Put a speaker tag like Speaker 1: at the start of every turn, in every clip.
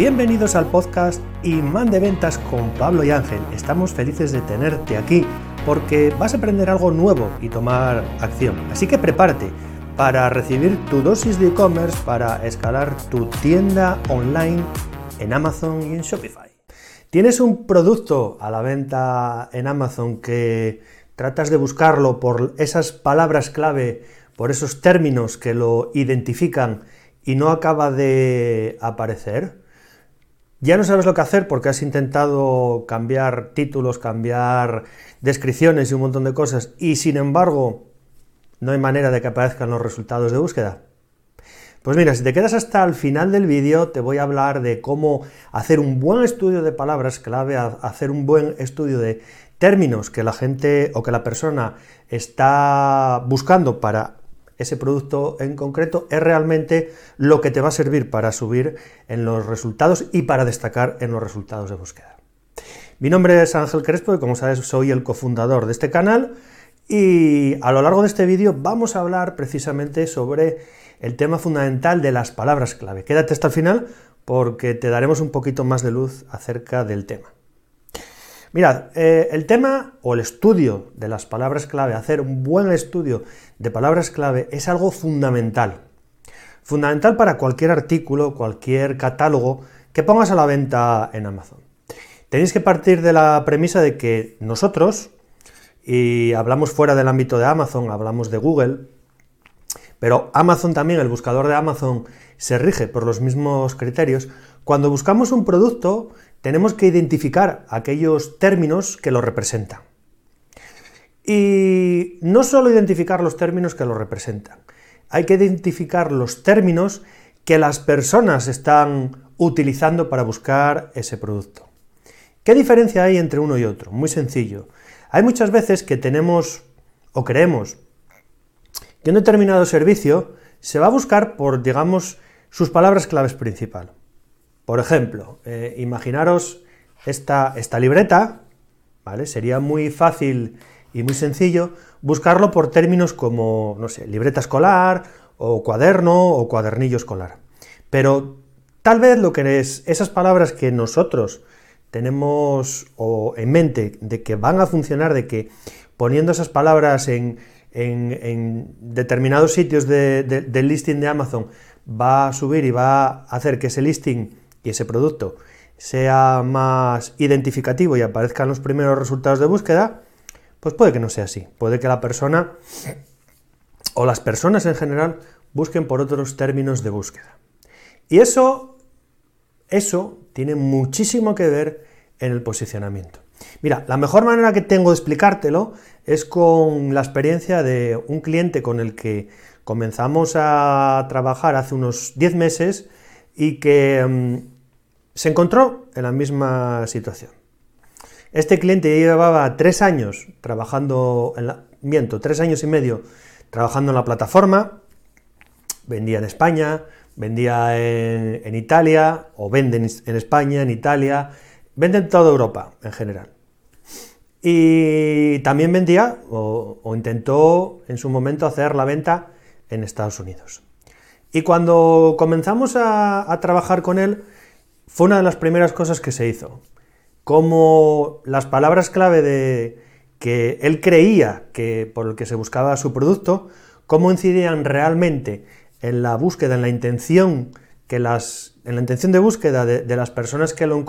Speaker 1: Bienvenidos al podcast Imán de Ventas con Pablo y Ángel. Estamos felices de tenerte aquí porque vas a aprender algo nuevo y tomar acción. Así que prepárate para recibir tu dosis de e-commerce para escalar tu tienda online en Amazon y en Shopify. ¿Tienes un producto a la venta en Amazon que tratas de buscarlo por esas palabras clave, por esos términos que lo identifican y no acaba de aparecer? Ya no sabes lo que hacer porque has intentado cambiar títulos, cambiar descripciones y un montón de cosas y sin embargo no hay manera de que aparezcan los resultados de búsqueda. Pues mira, si te quedas hasta el final del vídeo te voy a hablar de cómo hacer un buen estudio de palabras clave, hacer un buen estudio de términos que la gente o que la persona está buscando para ese producto en concreto es realmente lo que te va a servir para subir en los resultados y para destacar en los resultados de búsqueda. Mi nombre es Ángel Crespo y como sabes soy el cofundador de este canal y a lo largo de este vídeo vamos a hablar precisamente sobre el tema fundamental de las palabras clave. Quédate hasta el final porque te daremos un poquito más de luz acerca del tema. Mirad, eh, el tema o el estudio de las palabras clave, hacer un buen estudio de palabras clave es algo fundamental. Fundamental para cualquier artículo, cualquier catálogo que pongas a la venta en Amazon. Tenéis que partir de la premisa de que nosotros, y hablamos fuera del ámbito de Amazon, hablamos de Google, pero Amazon también, el buscador de Amazon, se rige por los mismos criterios. Cuando buscamos un producto, tenemos que identificar aquellos términos que lo representan. Y no solo identificar los términos que lo representan, hay que identificar los términos que las personas están utilizando para buscar ese producto. ¿Qué diferencia hay entre uno y otro? Muy sencillo. Hay muchas veces que tenemos o creemos que un determinado servicio se va a buscar por, digamos, sus palabras claves principal. Por ejemplo, eh, imaginaros esta, esta libreta, ¿vale? Sería muy fácil y muy sencillo buscarlo por términos como, no sé, libreta escolar, o cuaderno, o cuadernillo escolar. Pero tal vez lo que es esas palabras que nosotros tenemos o en mente de que van a funcionar, de que poniendo esas palabras en, determinados sitios del listing de Amazon va a subir y va a hacer que ese listing y ese producto sea más identificativo y aparezcan los primeros resultados de búsqueda, pues puede que no sea así. Puede que la persona o las personas en general busquen por otros términos de búsqueda. Y eso, eso tiene muchísimo que ver en el posicionamiento. Mira, la mejor manera que tengo de explicártelo es con la experiencia de un cliente con el que comenzamos a trabajar hace unos 10 meses y que mm, se encontró en la misma situación. Este cliente llevaba tres años trabajando, en la, miento, tres años y medio trabajando en la plataforma, vendía en España, vendía en, Italia, o vende en, España, en Italia, vende en toda Europa en general. Y también vendía o, intentó en su momento hacer la venta en Estados Unidos. Y cuando comenzamos a trabajar con él, fue una de las primeras cosas que se hizo. Como las palabras clave de que él creía que por el que se buscaba su producto, cómo incidían realmente en la búsqueda, en la intención que las, en la intención de búsqueda de, las personas que, lo,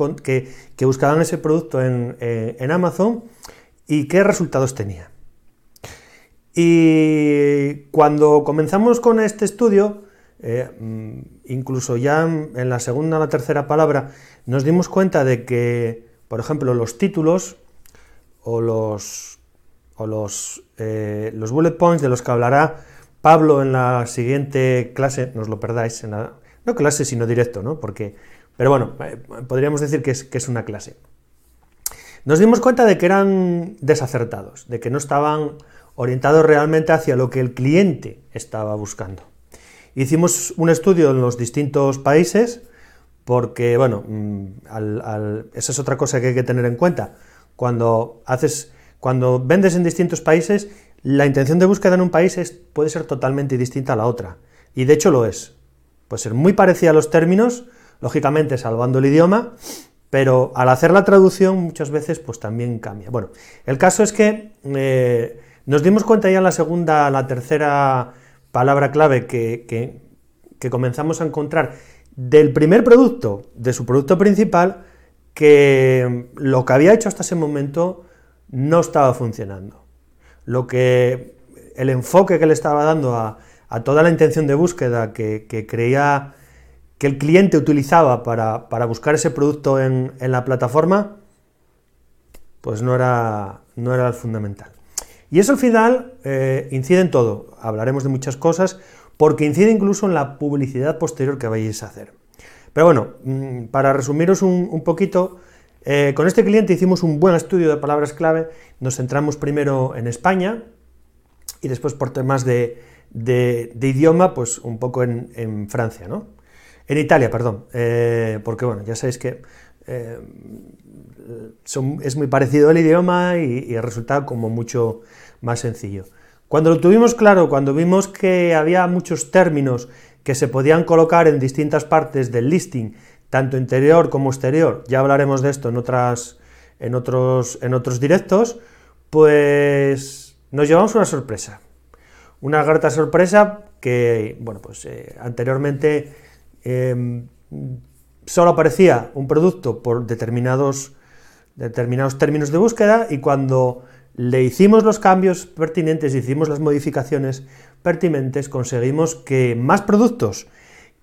Speaker 1: buscaban ese producto en, eh, en Amazon y qué resultados tenía. Y cuando comenzamos con este estudio, eh, mm, incluso ya en la segunda o la tercera palabra, nos dimos cuenta de que, por ejemplo, los títulos o los, o los, eh, los bullet points de los que hablará Pablo en la siguiente clase, no os lo perdáis, en la, no clase, sino directo, ¿no? Porque, pero bueno, eh, podríamos decir que es, que es una clase. Nos dimos cuenta de que eran desacertados, de que no estaban orientados realmente hacia lo que el cliente estaba buscando. Hicimos un estudio en los distintos países porque, bueno, mm, esa es otra cosa que hay que tener en cuenta. Cuando, haces, cuando vendes en distintos países, la intención de búsqueda en un país puede ser totalmente distinta a la otra. Y de hecho lo es. Puede ser muy parecida a los términos lógicamente salvando el idioma, pero al hacer la traducción muchas veces pues también cambia. Bueno, el caso es que eh, nos dimos cuenta ya en la segunda, la tercera palabra clave que, que comenzamos a encontrar del primer producto, de su producto principal, que lo que había hecho hasta ese momento no estaba funcionando. Lo que el enfoque que le estaba dando a, toda la intención de búsqueda que, creía que el cliente utilizaba para, buscar ese producto en, la plataforma, pues no era, no era el fundamental. Y eso al final eh, incide en todo. Hablaremos de muchas cosas, porque incide incluso en la publicidad posterior que vayáis a hacer. Pero bueno, mm, para resumiros un, poquito, eh, con este cliente hicimos un buen estudio de palabras clave, nos centramos primero en España y después por temas de, idioma, pues un poco en, Francia, ¿no? En Italia, perdón, eh, porque bueno, ya sabéis que eh, es muy parecido el idioma y, el resultado como mucho más sencillo. Cuando lo tuvimos claro, cuando vimos que había muchos términos que se podían colocar en distintas partes del listing, tanto interior como exterior, ya hablaremos de esto en, otros, en otros directos, pues nos llevamos una sorpresa. Una grata sorpresa que, bueno, pues eh, anteriormente em, solo aparecía un producto por determinados, determinados términos de búsqueda y cuando le hicimos los cambios pertinentes, hicimos las modificaciones pertinentes, conseguimos que más productos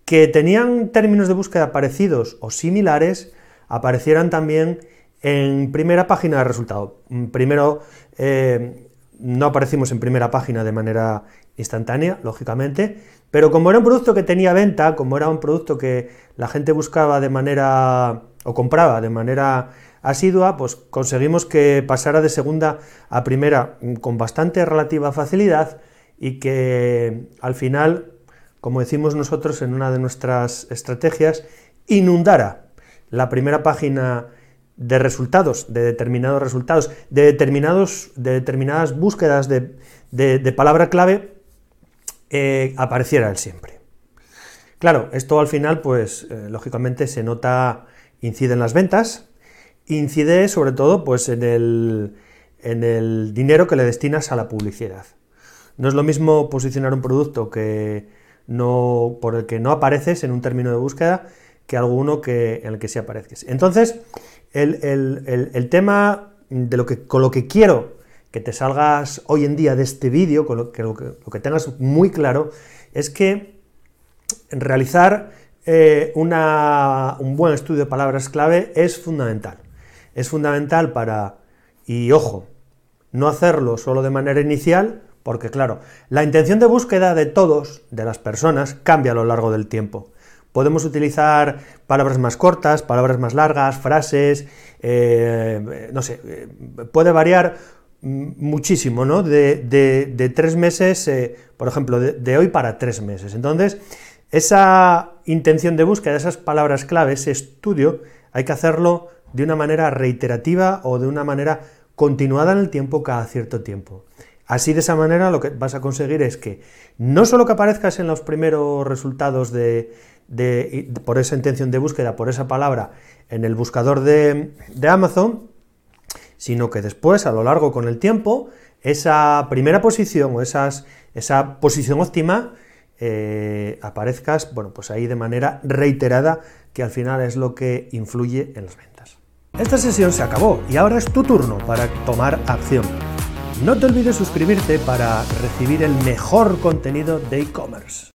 Speaker 1: que tenían términos de búsqueda parecidos o similares aparecieran también en primera página de resultado. Primero, eh, no aparecimos en primera página de manera instantánea, lógicamente, pero como era un producto que tenía venta, como era un producto que la gente buscaba de manera o compraba de manera asidua, pues conseguimos que pasara de segunda a primera con bastante relativa facilidad y que al final, como decimos nosotros en una de nuestras estrategias, inundara la primera página de resultados, de determinados resultados, de, determinados, de determinadas búsquedas de, palabra clave, eh, apareciera el siempre. Claro, esto al final, pues eh, lógicamente se nota, incide en las ventas, incide sobre todo pues, en, el, en el dinero que le destinas a la publicidad. No es lo mismo posicionar un producto que no, por el que no apareces en un término de búsqueda que alguno que, en el que sí aparezcas. Entonces, el, tema de lo que, con lo que quiero que te salgas hoy en día de este vídeo, con lo que, lo que, tengas muy claro, es que realizar eh, un buen estudio de palabras clave es fundamental. Es fundamental para, y ojo, no hacerlo solo de manera inicial, porque claro, la intención de búsqueda de todos, de las personas, cambia a lo largo del tiempo. Podemos utilizar palabras más cortas, palabras más largas, frases, eh, no sé, eh, puede variar muchísimo, ¿no? De, tres meses, eh, por ejemplo, de, hoy para tres meses. Entonces, esa intención de búsqueda, esas palabras clave, ese estudio, hay que hacerlo de una manera reiterativa o de una manera continuada en el tiempo cada cierto tiempo. Así de esa manera lo que vas a conseguir es que no solo que aparezcas en los primeros resultados de, por esa intención de búsqueda, por esa palabra, en el buscador de, Amazon, sino que después, a lo largo con el tiempo, esa primera posición o esa posición óptima eh, aparezcas, bueno, pues ahí de manera reiterada, que al final es lo que influye en las ventas. Esta sesión se acabó y ahora es tu turno para tomar acción. No te olvides suscribirte para recibir el mejor contenido de e-commerce.